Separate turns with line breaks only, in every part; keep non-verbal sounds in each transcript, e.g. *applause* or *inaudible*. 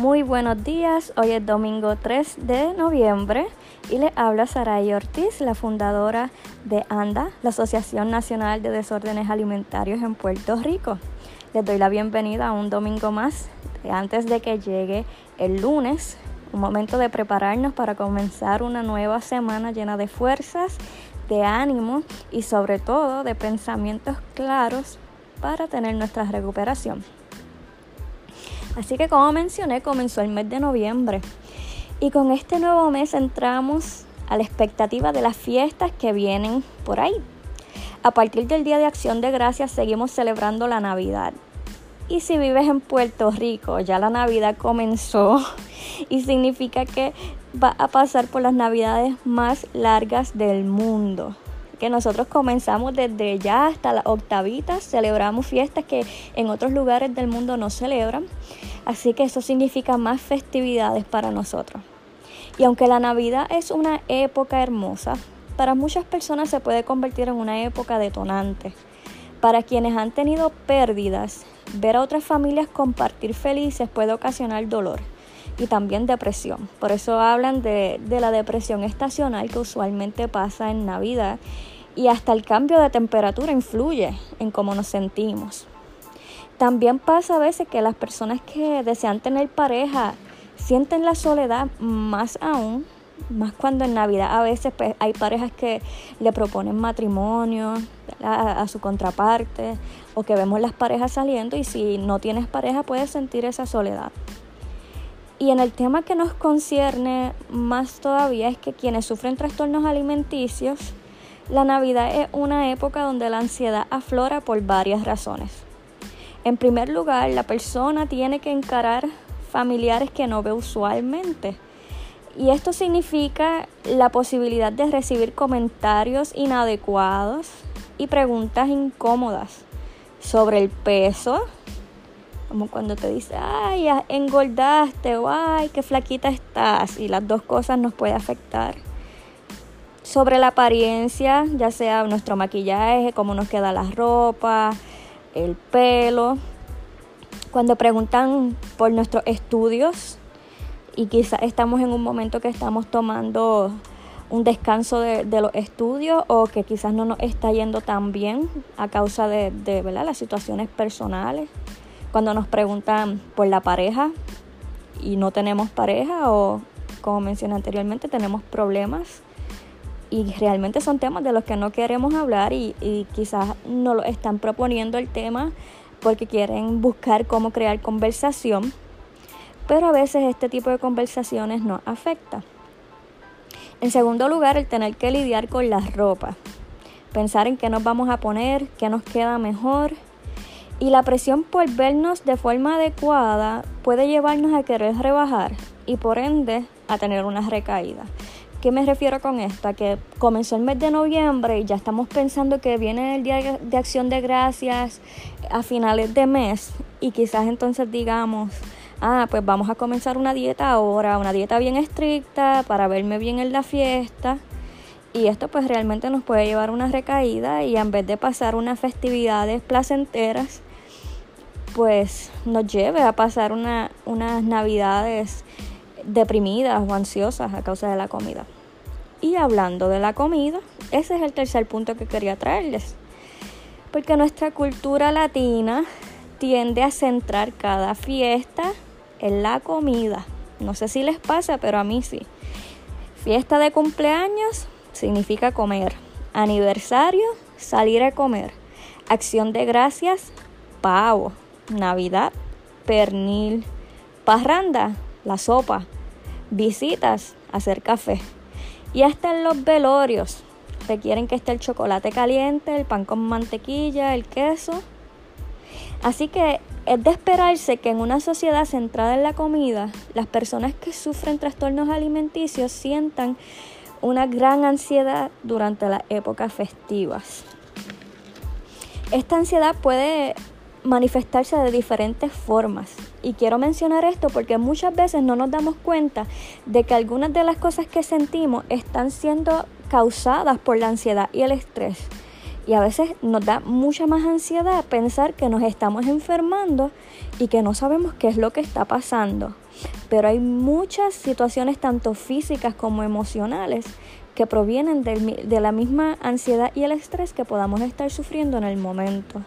Muy buenos días, hoy es domingo 3 de noviembre y le habla Saray Ortiz, la fundadora de ANDA, la Asociación Nacional de Desórdenes Alimentarios en Puerto Rico. Les doy la bienvenida a un domingo más antes de que llegue el lunes, un momento de prepararnos para comenzar una nueva semana llena de fuerzas, de ánimo y sobre todo de pensamientos claros para tener nuestra recuperación. Así que como mencioné, comenzó el mes de noviembre y con este nuevo mes entramos a la expectativa de las fiestas que vienen por ahí. A partir del Día de Acción de Gracias seguimos celebrando la Navidad. Y si vives en Puerto Rico, ya la Navidad comenzó y significa que va a pasar por las Navidades más largas del mundo que nosotros comenzamos desde ya hasta las octavitas, celebramos fiestas que en otros lugares del mundo no celebran, así que eso significa más festividades para nosotros. Y aunque la Navidad es una época hermosa, para muchas personas se puede convertir en una época detonante. Para quienes han tenido pérdidas, ver a otras familias compartir felices puede ocasionar dolor y también depresión. Por eso hablan de, de, la depresión estacional que usualmente pasa en Navidad y hasta el cambio de temperatura influye en cómo nos sentimos. También pasa a veces que las personas que desean tener pareja sienten la soledad más aún, más cuando en Navidad a veces pues, hay parejas que le proponen matrimonio a, a su contraparte o que vemos las parejas saliendo y si no tienes pareja puedes sentir esa soledad. Y en el tema que nos concierne más todavía es que quienes sufren trastornos alimenticios, la Navidad es una época donde la ansiedad aflora por varias razones. En primer lugar, la persona tiene que encarar familiares que no ve usualmente. Y esto significa la posibilidad de recibir comentarios inadecuados y preguntas incómodas sobre el peso, como cuando te dice, ay, engordaste o ay, qué flaquita estás. Y las dos cosas nos pueden afectar. Sobre la apariencia, ya sea nuestro maquillaje, cómo nos queda la ropa, el pelo. Cuando preguntan por nuestros estudios y quizás estamos en un momento que estamos tomando un descanso de, los estudios o que quizás no nos está yendo tan bien a causa de, de las situaciones personales cuando nos preguntan por la pareja y no tenemos pareja o como mencioné anteriormente tenemos problemas y realmente son temas de los que no queremos hablar y, quizás no lo están proponiendo el tema porque quieren buscar cómo crear conversación, pero a veces este tipo de conversaciones nos afecta. En segundo lugar, el tener que lidiar con la ropa, pensar en qué nos vamos a poner, qué nos queda mejor y la presión por vernos de forma adecuada puede llevarnos a querer rebajar y por ende a tener una recaída. ¿Qué me refiero con esto? A que comenzó el mes de noviembre y ya estamos pensando que viene el Día de Acción de Gracias a finales de mes y quizás entonces digamos, ah, pues vamos a comenzar una dieta ahora, una dieta bien estricta para verme bien en la fiesta. Y esto pues realmente nos puede llevar a una recaída y en vez de pasar unas festividades placenteras, pues nos lleve a pasar una, unas navidades deprimidas o ansiosas a causa de la comida. Y hablando de la comida, ese es el tercer punto que quería traerles. Porque nuestra cultura latina tiende a centrar cada fiesta en la comida. No sé si les pasa, pero a mí sí. Fiesta de cumpleaños significa comer. Aniversario, salir a comer. Acción de gracias, pavo. Navidad, pernil, parranda, la sopa, visitas, hacer café. Y hasta en los velorios requieren que esté el chocolate caliente, el pan con mantequilla, el queso. Así que es de esperarse que en una sociedad centrada en la comida, las personas que sufren trastornos alimenticios sientan una gran ansiedad durante las épocas festivas. Esta ansiedad puede manifestarse de diferentes formas. Y quiero mencionar esto porque muchas veces no nos damos cuenta de que algunas de las cosas que sentimos están siendo causadas por la ansiedad y el estrés. Y a veces nos da mucha más ansiedad pensar que nos estamos enfermando y que no sabemos qué es lo que está pasando. Pero hay muchas situaciones, tanto físicas como emocionales, que provienen de la misma ansiedad y el estrés que podamos estar sufriendo en el momento.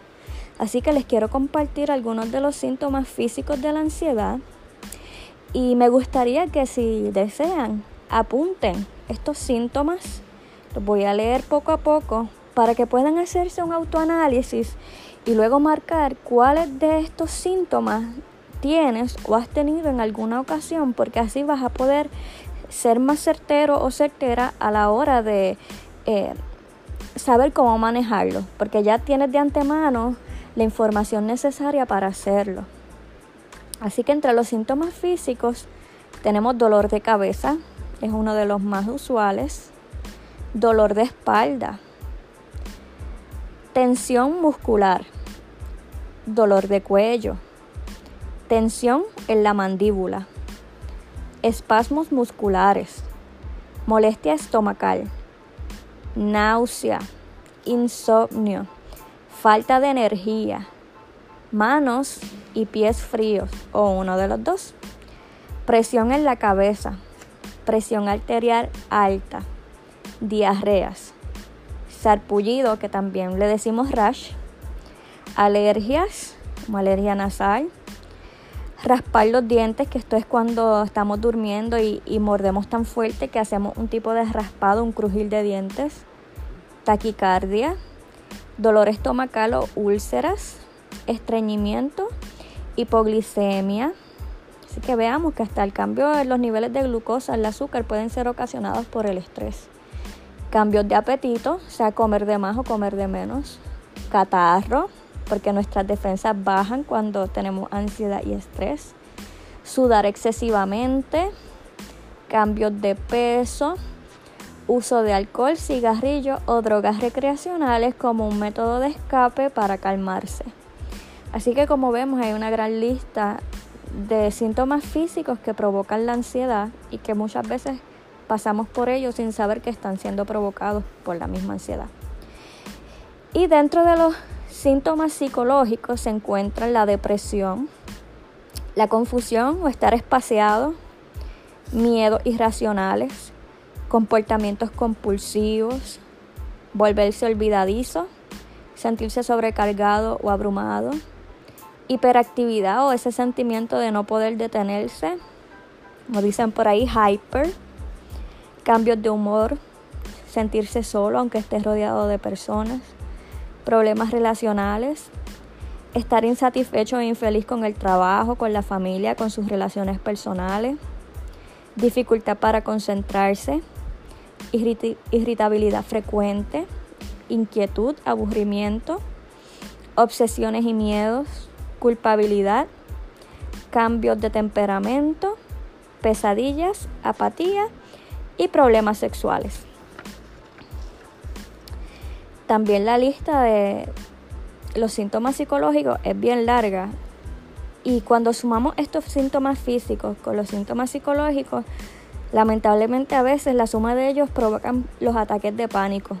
Así que les quiero compartir algunos de los síntomas físicos de la ansiedad. Y me gustaría que si desean apunten estos síntomas, los voy a leer poco a poco para que puedan hacerse un autoanálisis y luego marcar cuáles de estos síntomas tienes o has tenido en alguna ocasión, porque así vas a poder ser más certero o certera a la hora de eh, saber cómo manejarlo, porque ya tienes de antemano la información necesaria para hacerlo. Así que entre los síntomas físicos tenemos dolor de cabeza, es uno de los más usuales, dolor de espalda, tensión muscular, dolor de cuello, tensión en la mandíbula, espasmos musculares, molestia estomacal, náusea, insomnio, falta de energía, manos y pies fríos o uno de los dos, presión en la cabeza, presión arterial alta, diarreas, sarpullido, que también le decimos rash, alergias, como alergia nasal, raspar los dientes, que esto es cuando estamos durmiendo y, y, mordemos tan fuerte que hacemos un tipo de raspado, un crujir de dientes, taquicardia, dolor estomacal o úlceras, estreñimiento, hipoglicemia. Así que veamos que hasta el cambio en los niveles de glucosa, el azúcar, pueden ser ocasionados por el estrés. Cambios de apetito, sea comer de más o comer de menos. Catarro, porque nuestras defensas bajan cuando tenemos ansiedad y estrés. Sudar excesivamente. Cambios de peso uso de alcohol, cigarrillo o drogas recreacionales como un método de escape para calmarse. Así que como vemos hay una gran lista de síntomas físicos que provocan la ansiedad y que muchas veces pasamos por ellos sin saber que están siendo provocados por la misma ansiedad. Y dentro de los síntomas psicológicos se encuentran la depresión, la confusión o estar espaciado, miedos irracionales, comportamientos compulsivos, volverse olvidadizo, sentirse sobrecargado o abrumado, hiperactividad o ese sentimiento de no poder detenerse, como dicen por ahí, hyper, cambios de humor, sentirse solo aunque esté rodeado de personas, problemas relacionales, estar insatisfecho e infeliz con el trabajo, con la familia, con sus relaciones personales, dificultad para concentrarse, irritabilidad frecuente, inquietud, aburrimiento, obsesiones y miedos, culpabilidad, cambios de temperamento, pesadillas, apatía y problemas sexuales. También la lista de los síntomas psicológicos es bien larga y cuando sumamos estos síntomas físicos con los síntomas psicológicos, Lamentablemente a veces la suma de ellos provocan los ataques de pánico.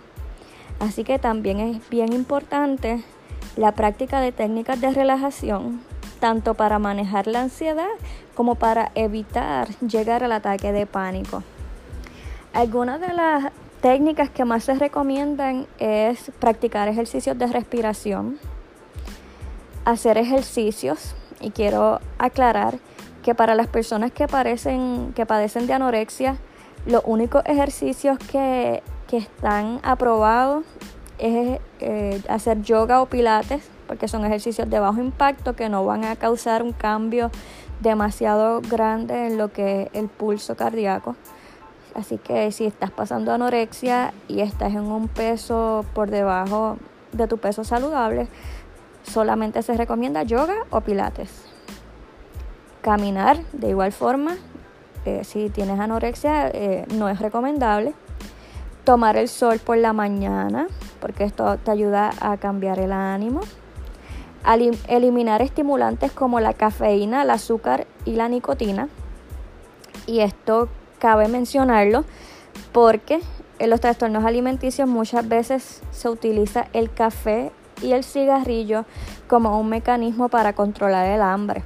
Así que también es bien importante la práctica de técnicas de relajación, tanto para manejar la ansiedad como para evitar llegar al ataque de pánico. Algunas de las técnicas que más se recomiendan es practicar ejercicios de respiración, hacer ejercicios, y quiero aclarar que para las personas que, que padecen de anorexia, los únicos ejercicios que, están aprobados es eh, hacer yoga o pilates, porque son ejercicios de bajo impacto que no van a causar un cambio demasiado grande en lo que es el pulso cardíaco. Así que si estás pasando anorexia y estás en un peso por debajo de tu peso saludable, solamente se recomienda yoga o pilates. Caminar de igual forma, eh, si tienes anorexia eh, no es recomendable. Tomar el sol por la mañana, porque esto te ayuda a cambiar el ánimo. eliminar estimulantes como la cafeína, el azúcar y la nicotina. Y esto cabe mencionarlo porque En los trastornos alimenticios muchas veces se utiliza el café y el cigarrillo como un mecanismo para controlar el hambre.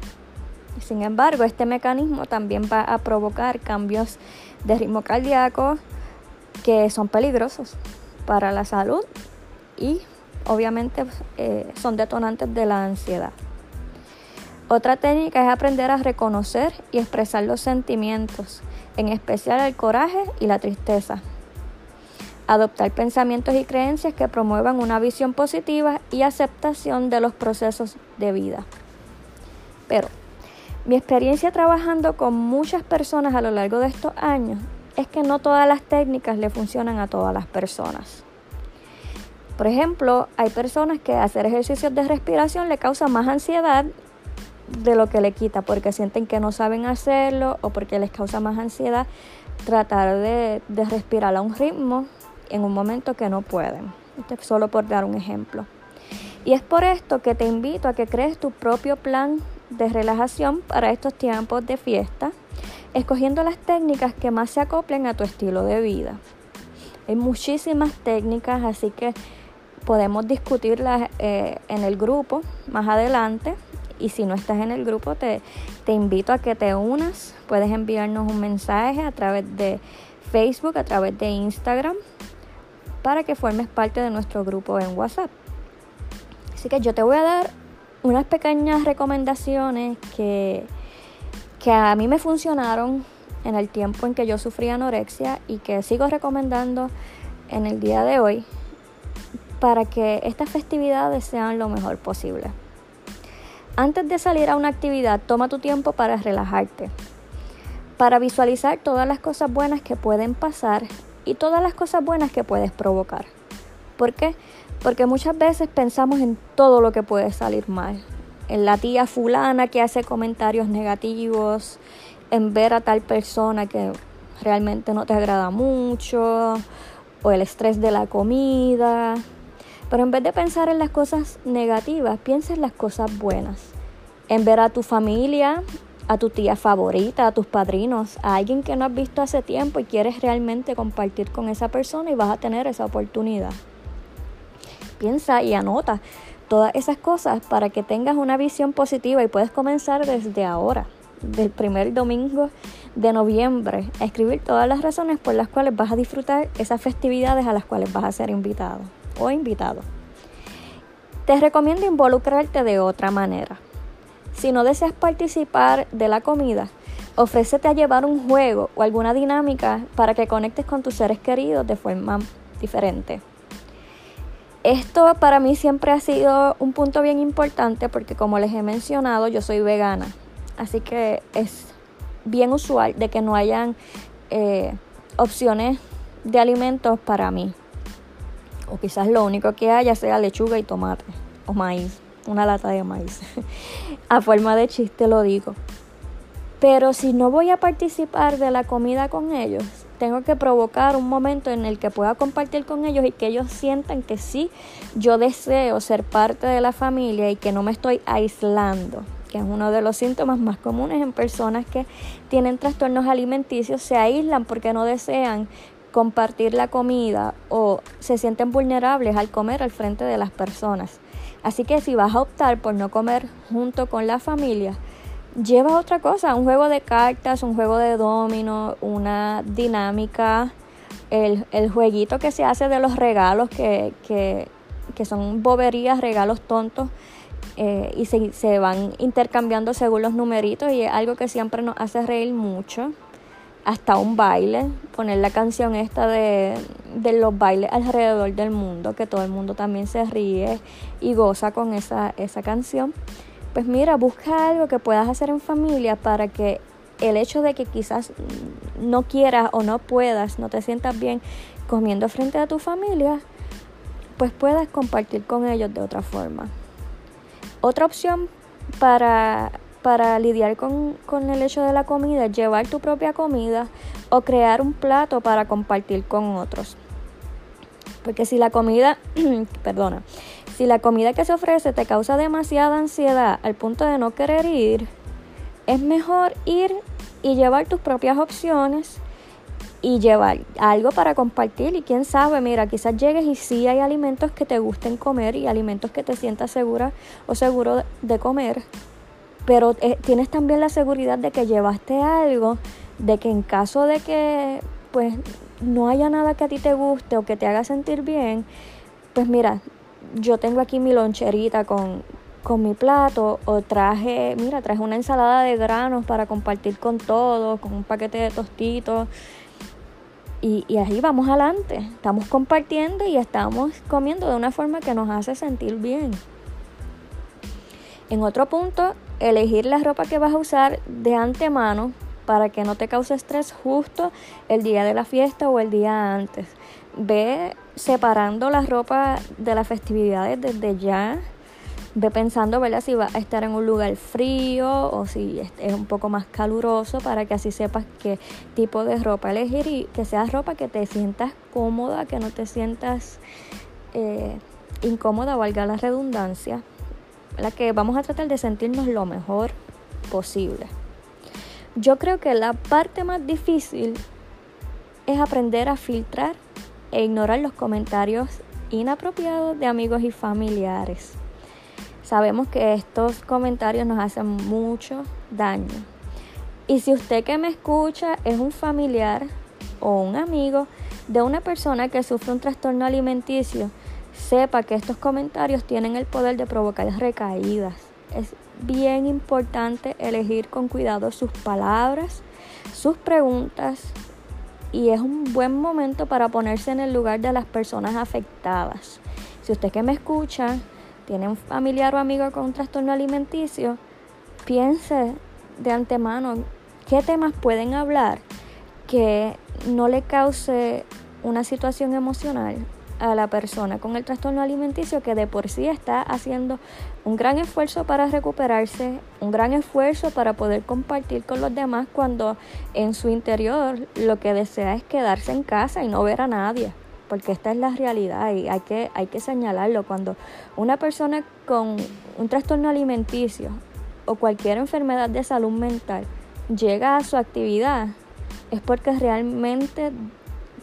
Sin embargo, este mecanismo también va a provocar cambios de ritmo cardíaco que son peligrosos para la salud y obviamente eh, son detonantes de la ansiedad. Otra técnica es aprender a reconocer y expresar los sentimientos, en especial el coraje y la tristeza. Adoptar pensamientos y creencias que promuevan una visión positiva y aceptación de los procesos de vida. Pero mi experiencia trabajando con muchas personas a lo largo de estos años es que no todas las técnicas le funcionan a todas las personas. Por ejemplo, hay personas que hacer ejercicios de respiración le causa más ansiedad de lo que le quita, porque sienten que no saben hacerlo o porque les causa más ansiedad tratar de, respirar a un ritmo en un momento que no pueden. solo por dar un ejemplo. Y es por esto que te invito a que crees tu propio plan de relajación para estos tiempos de fiesta, escogiendo las técnicas que más se acoplen a tu estilo de vida. Hay muchísimas técnicas, así que podemos discutirlas eh, en el grupo más adelante. Y si no estás en el grupo, te, te invito a que te unas. Puedes enviarnos un mensaje a través de Facebook, a través de Instagram, para que formes parte de nuestro grupo en WhatsApp. Así que yo te voy a dar unas pequeñas recomendaciones que, que a mí me funcionaron en el tiempo en que yo sufrí anorexia y que sigo recomendando en el día de hoy para que estas festividades sean lo mejor posible. Antes de salir a una actividad, toma tu tiempo para relajarte, para visualizar todas las cosas buenas que pueden pasar y todas las cosas buenas que puedes provocar. ¿Por qué? Porque muchas veces pensamos en todo lo que puede salir mal. En la tía fulana que hace comentarios negativos, en ver a tal persona que realmente no te agrada mucho, o el estrés de la comida. Pero en vez de pensar en las cosas negativas, piensa en las cosas buenas. En ver a tu familia, a tu tía favorita, a tus padrinos, a alguien que no has visto hace tiempo y quieres realmente compartir con esa persona y vas a tener esa oportunidad piensa y anota todas esas cosas para que tengas una visión positiva y puedes comenzar desde ahora, del primer domingo de noviembre, a escribir todas las razones por las cuales vas a disfrutar esas festividades a las cuales vas a ser invitado o invitado. Te recomiendo involucrarte de otra manera. Si no deseas participar de la comida, ofrécete a llevar un juego o alguna dinámica para que conectes con tus seres queridos de forma diferente. Esto para mí siempre ha sido un punto bien importante porque como les he mencionado, yo soy vegana. Así que es bien usual de que no hayan eh, opciones de alimentos para mí. O quizás lo único que haya sea lechuga y tomate o maíz, una lata de maíz. *laughs* a forma de chiste lo digo. Pero si no voy a participar de la comida con ellos, tengo que provocar un momento en el que pueda compartir con ellos y que ellos sientan que sí, yo deseo ser parte de la familia y que no me estoy aislando, que es uno de los síntomas más comunes en personas que tienen trastornos alimenticios, se aíslan porque no desean compartir la comida o se sienten vulnerables al comer al frente de las personas. Así que si vas a optar por no comer junto con la familia, lleva otra cosa, un juego de cartas, un juego de domino, una dinámica, el, jueguito que se hace de los regalos que, son boberías, regalos tontos. Eh, y se, se, van intercambiando según los numeritos y es algo que siempre nos hace reír mucho. Hasta un baile, poner la canción esta de, de los bailes alrededor del mundo, que todo el mundo también se ríe y goza con esa, esa canción pues mira, busca algo que puedas hacer en familia para que el hecho de que quizás no quieras o no puedas, no te sientas bien comiendo frente a tu familia, pues puedas compartir con ellos de otra forma. Otra opción para, para lidiar con, con el hecho de la comida es llevar tu propia comida o crear un plato para compartir con otros. Porque si la comida, *clears throat* perdona, si la comida que se ofrece te causa demasiada ansiedad al punto de no querer ir, es mejor ir y llevar tus propias opciones y llevar algo para compartir y quién sabe, mira, quizás llegues y sí hay alimentos que te gusten comer y alimentos que te sientas segura o seguro de comer, pero eh, tienes también la seguridad de que llevaste algo, de que en caso de que pues no haya nada que a ti te guste o que te haga sentir bien, pues mira, yo tengo aquí mi loncherita con, con mi plato o traje, mira, traje una ensalada de granos para compartir con todos, con un paquete de tostitos y, y ahí vamos adelante. Estamos compartiendo y estamos comiendo de una forma que nos hace sentir bien. En otro punto, elegir la ropa que vas a usar de antemano para que no te cause estrés justo el día de la fiesta o el día antes. Ve separando la ropa de las festividades desde ya ve pensando, ¿verdad? Si va a estar en un lugar frío o si es un poco más caluroso para que así sepas qué tipo de ropa elegir y que sea ropa que te sientas cómoda, que no te sientas eh, incómoda, valga la redundancia. La que vamos a tratar de sentirnos lo mejor posible. Yo creo que la parte más difícil es aprender a filtrar e ignorar los comentarios inapropiados de amigos y familiares. Sabemos que estos comentarios nos hacen mucho daño. Y si usted que me escucha es un familiar o un amigo de una persona que sufre un trastorno alimenticio, sepa que estos comentarios tienen el poder de provocar recaídas. Es bien importante elegir con cuidado sus palabras, sus preguntas y es un buen momento para ponerse en el lugar de las personas afectadas. Si usted que me escucha tiene un familiar o amigo con un trastorno alimenticio, piense de antemano qué temas pueden hablar que no le cause una situación emocional a la persona con el trastorno alimenticio que de por sí está haciendo un gran esfuerzo para recuperarse, un gran esfuerzo para poder compartir con los demás cuando en su interior lo que desea es quedarse en casa y no ver a nadie porque esta es la realidad y hay que, hay que señalarlo. Cuando una persona con un trastorno alimenticio o cualquier enfermedad de salud mental llega a su actividad, es porque realmente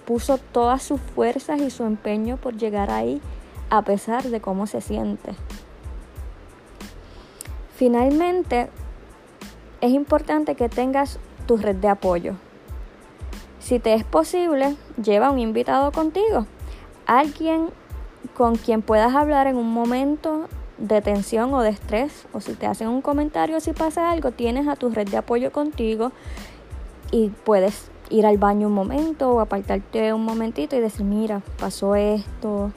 puso todas sus fuerzas y su empeño por llegar ahí a pesar de cómo se siente. Finalmente, es importante que tengas tu red de apoyo. Si te es posible, lleva un invitado contigo, alguien con quien puedas hablar en un momento de tensión o de estrés, o si te hacen un comentario, si pasa algo, tienes a tu red de apoyo contigo y puedes ir al baño un momento o apartarte un momentito y decir, mira, pasó esto,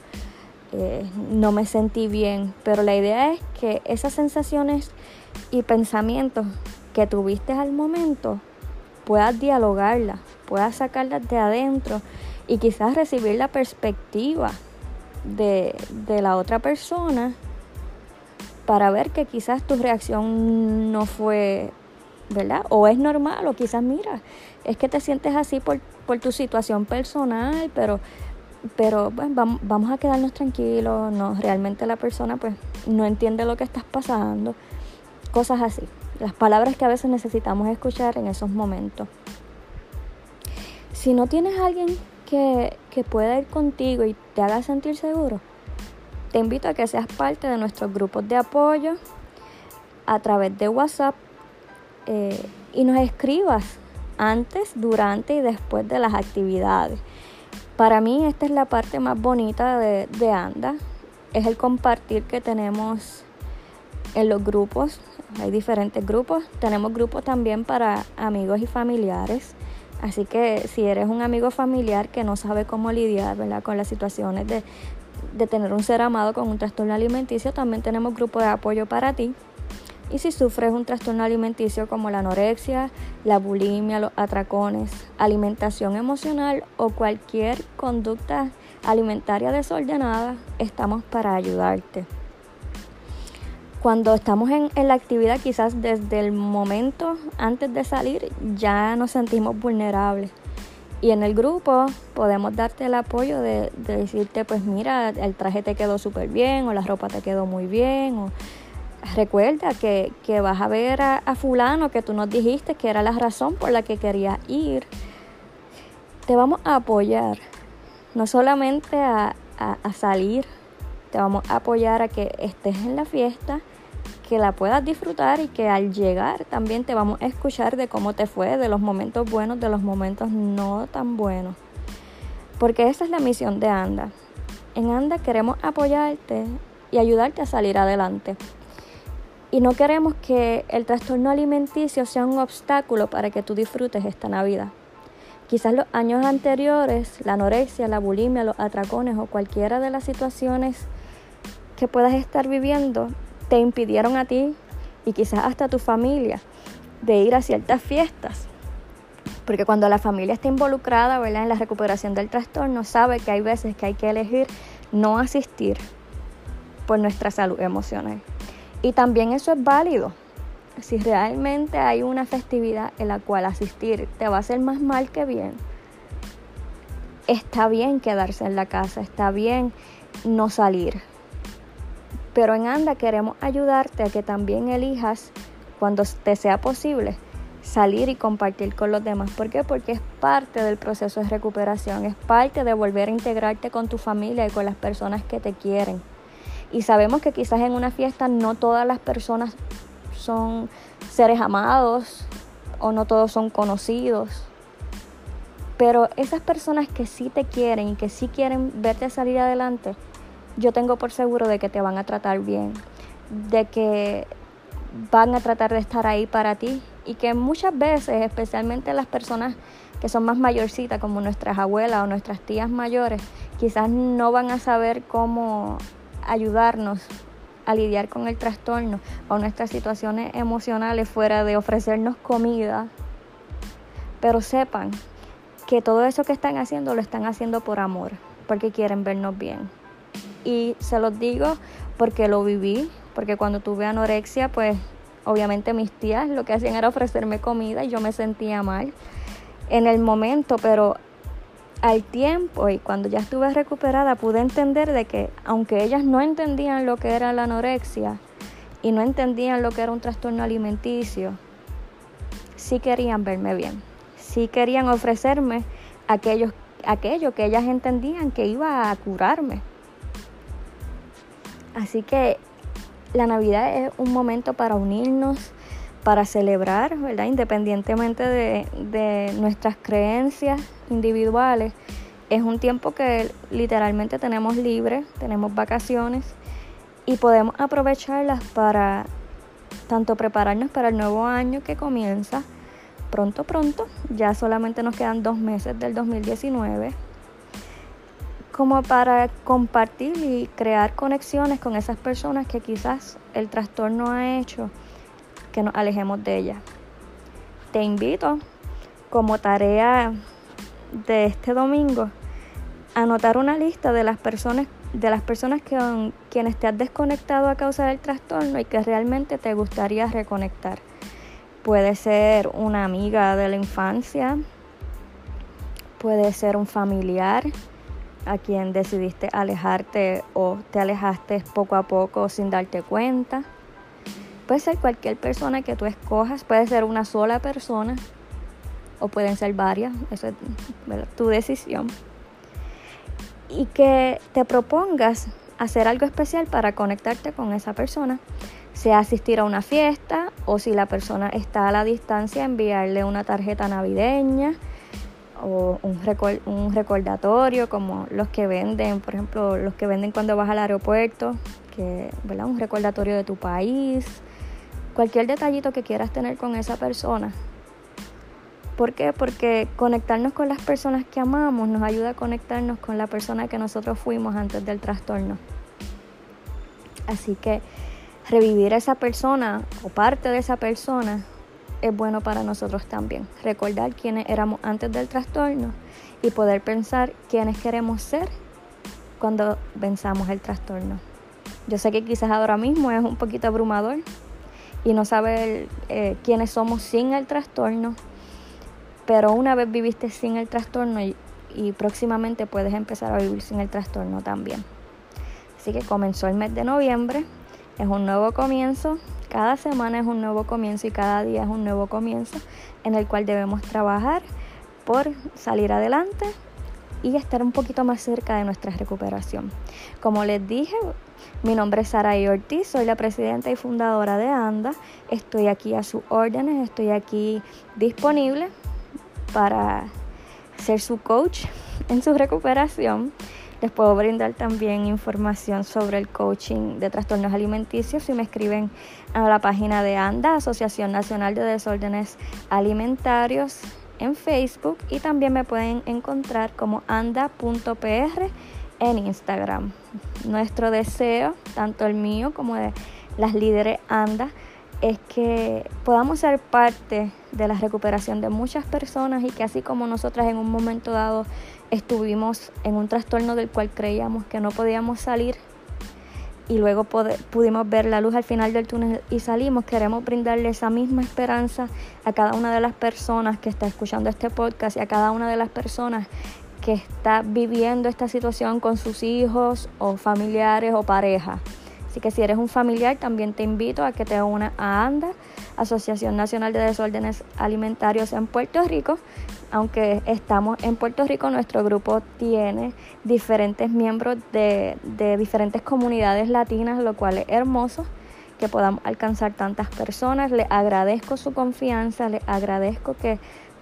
eh, no me sentí bien, pero la idea es que esas sensaciones y pensamientos que tuviste al momento puedas dialogarlas, puedas sacarlas de adentro y quizás recibir la perspectiva de, de la otra persona para ver que quizás tu reacción no fue, ¿verdad? O es normal, o quizás, mira, es que te sientes así por, por tu situación personal, pero, pero bueno, vamos, vamos a quedarnos tranquilos, no, realmente la persona pues no entiende lo que estás pasando, cosas así las palabras que a veces necesitamos escuchar en esos momentos. Si no tienes alguien que, pueda ir contigo y te haga sentir seguro, te invito a que seas parte de nuestros grupos de apoyo a través de WhatsApp eh, y nos escribas antes, durante y después de las actividades. Para mí esta es la parte más bonita de, de ANDA, es el compartir que tenemos en los grupos hay diferentes grupos. Tenemos grupos también para amigos y familiares. Así que si eres un amigo familiar que no sabe cómo lidiar con las situaciones de, de tener un ser amado con un trastorno alimenticio, también tenemos grupos de apoyo para ti. Y si sufres un trastorno alimenticio como la anorexia, la bulimia, los atracones, alimentación emocional o cualquier conducta alimentaria desordenada, estamos para ayudarte cuando estamos en, la actividad, quizás desde el momento antes de salir, ya nos sentimos vulnerables. Y en el grupo podemos darte el apoyo de, decirte, pues mira, el traje te quedó súper bien o la ropa te quedó muy bien. O recuerda que, vas a ver a, a, fulano que tú nos dijiste que era la razón por la que querías ir. te vamos a apoyar, no solamente a, a salir, te vamos a apoyar a que estés en la fiesta, que la puedas disfrutar y que al llegar también te vamos a escuchar de cómo te fue, de los momentos buenos, de los momentos no tan buenos. Porque esa es la misión de ANDA. En ANDA queremos apoyarte y ayudarte a salir adelante. Y no queremos que el trastorno alimenticio sea un obstáculo para que tú disfrutes esta Navidad. Quizás los años anteriores, la anorexia, la bulimia, los atracones o cualquiera de las situaciones que puedas estar viviendo te impidieron a ti y quizás hasta a tu familia de ir a ciertas fiestas. Porque cuando la familia está involucrada ¿verdad? en la recuperación del trastorno, sabe que hay veces que hay que elegir no asistir por nuestra salud emocional. Y también eso es válido. Si realmente hay una festividad en la cual asistir te va a hacer más mal que bien, está bien quedarse en la casa, está bien no salir. Pero en ANDA queremos ayudarte a que también elijas, cuando te sea posible, salir y compartir con los demás. ¿Por qué? Porque es parte del proceso de recuperación, es parte de volver a integrarte con tu familia y con las personas que te quieren. Y sabemos que quizás en una fiesta no todas las personas son seres amados o no todos son conocidos. Pero esas personas que sí te quieren y que sí quieren verte salir adelante, yo tengo por seguro de que te van a tratar bien, de que van a tratar de estar ahí para ti y que muchas veces, especialmente las personas que son más mayorcitas, como nuestras abuelas o nuestras tías mayores, quizás no van a saber cómo ayudarnos a lidiar con el trastorno o nuestras situaciones emocionales fuera de ofrecernos comida. Pero sepan que todo eso que están haciendo lo están haciendo por amor, porque quieren vernos bien. Y se los digo porque lo viví, porque cuando tuve anorexia, pues obviamente mis tías lo que hacían era ofrecerme comida y yo me sentía mal en el momento, pero al tiempo y cuando ya estuve recuperada pude entender de que aunque ellas no entendían lo que era la anorexia y no entendían lo que era un trastorno alimenticio, sí querían verme bien, sí querían ofrecerme aquello, aquello que ellas entendían que iba a curarme. Así que la Navidad es un momento para unirnos, para celebrar, ¿verdad? Independientemente de, de nuestras creencias individuales. Es un tiempo que literalmente tenemos libre, tenemos vacaciones y podemos aprovecharlas para tanto prepararnos para el nuevo año que comienza pronto, pronto. Ya solamente nos quedan dos meses del 2019 como para compartir y crear conexiones con esas personas que quizás el trastorno ha hecho que nos alejemos de ella. Te invito como tarea de este domingo anotar una lista de las personas de las personas que, quienes te has desconectado a causa del trastorno y que realmente te gustaría reconectar. Puede ser una amiga de la infancia, puede ser un familiar a quien decidiste alejarte o te alejaste poco a poco sin darte cuenta. Puede ser cualquier persona que tú escojas, puede ser una sola persona o pueden ser varias, esa es tu decisión. Y que te propongas hacer algo especial para conectarte con esa persona, sea asistir a una fiesta o si la persona está a la distancia, enviarle una tarjeta navideña o un, un recordatorio como los que venden, por ejemplo, los que venden cuando vas al aeropuerto, que, ¿verdad? un recordatorio de tu país, cualquier detallito que quieras tener con esa persona. ¿Por qué? Porque conectarnos con las personas que amamos nos ayuda a conectarnos con la persona que nosotros fuimos antes del trastorno. Así que revivir a esa persona o parte de esa persona es bueno para nosotros también. Recordar quiénes éramos antes del trastorno y poder pensar quiénes queremos ser cuando venzamos el trastorno. Yo sé que quizás ahora mismo es un poquito abrumador, y no saber eh, quiénes somos sin el trastorno, pero una vez viviste sin el trastorno y, próximamente puedes empezar a vivir sin el trastorno también. Así que comenzó el mes de noviembre, es un nuevo comienzo, cada semana es un nuevo comienzo y cada día es un nuevo comienzo en el cual debemos trabajar por salir adelante y estar un poquito más cerca de nuestra recuperación. Como les dije, mi nombre es Sara Ortiz, soy la presidenta y fundadora de ANDA. Estoy aquí a sus órdenes, estoy aquí disponible para ser su coach en su recuperación. Les puedo brindar también información sobre el coaching de trastornos alimenticios si me escriben a la página de ANDA, Asociación Nacional de Desórdenes Alimentarios, en Facebook y también me pueden encontrar como anda.pr en Instagram. Nuestro deseo, tanto el mío como de las líderes ANDA, es que podamos ser parte de la recuperación de muchas personas y que así como nosotras en un momento dado estuvimos en un trastorno del cual creíamos que no podíamos salir y luego pudimos ver la luz al final del túnel y salimos, queremos brindarle esa misma esperanza a cada una de las personas que está escuchando este podcast y a cada una de las personas que está viviendo esta situación con sus hijos o familiares o pareja. Así que si eres un familiar, también te invito a que te unas a ANDA, Asociación Nacional de Desórdenes Alimentarios en Puerto Rico. Aunque estamos en Puerto Rico, nuestro grupo tiene diferentes miembros de, diferentes comunidades latinas, lo cual es hermoso que podamos alcanzar tantas personas. Les agradezco su confianza, les agradezco que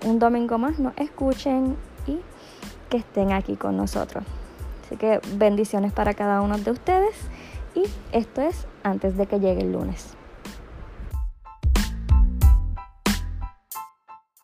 un domingo más nos escuchen y que estén aquí con nosotros. Así que bendiciones para cada uno de ustedes y esto es antes de que llegue el lunes.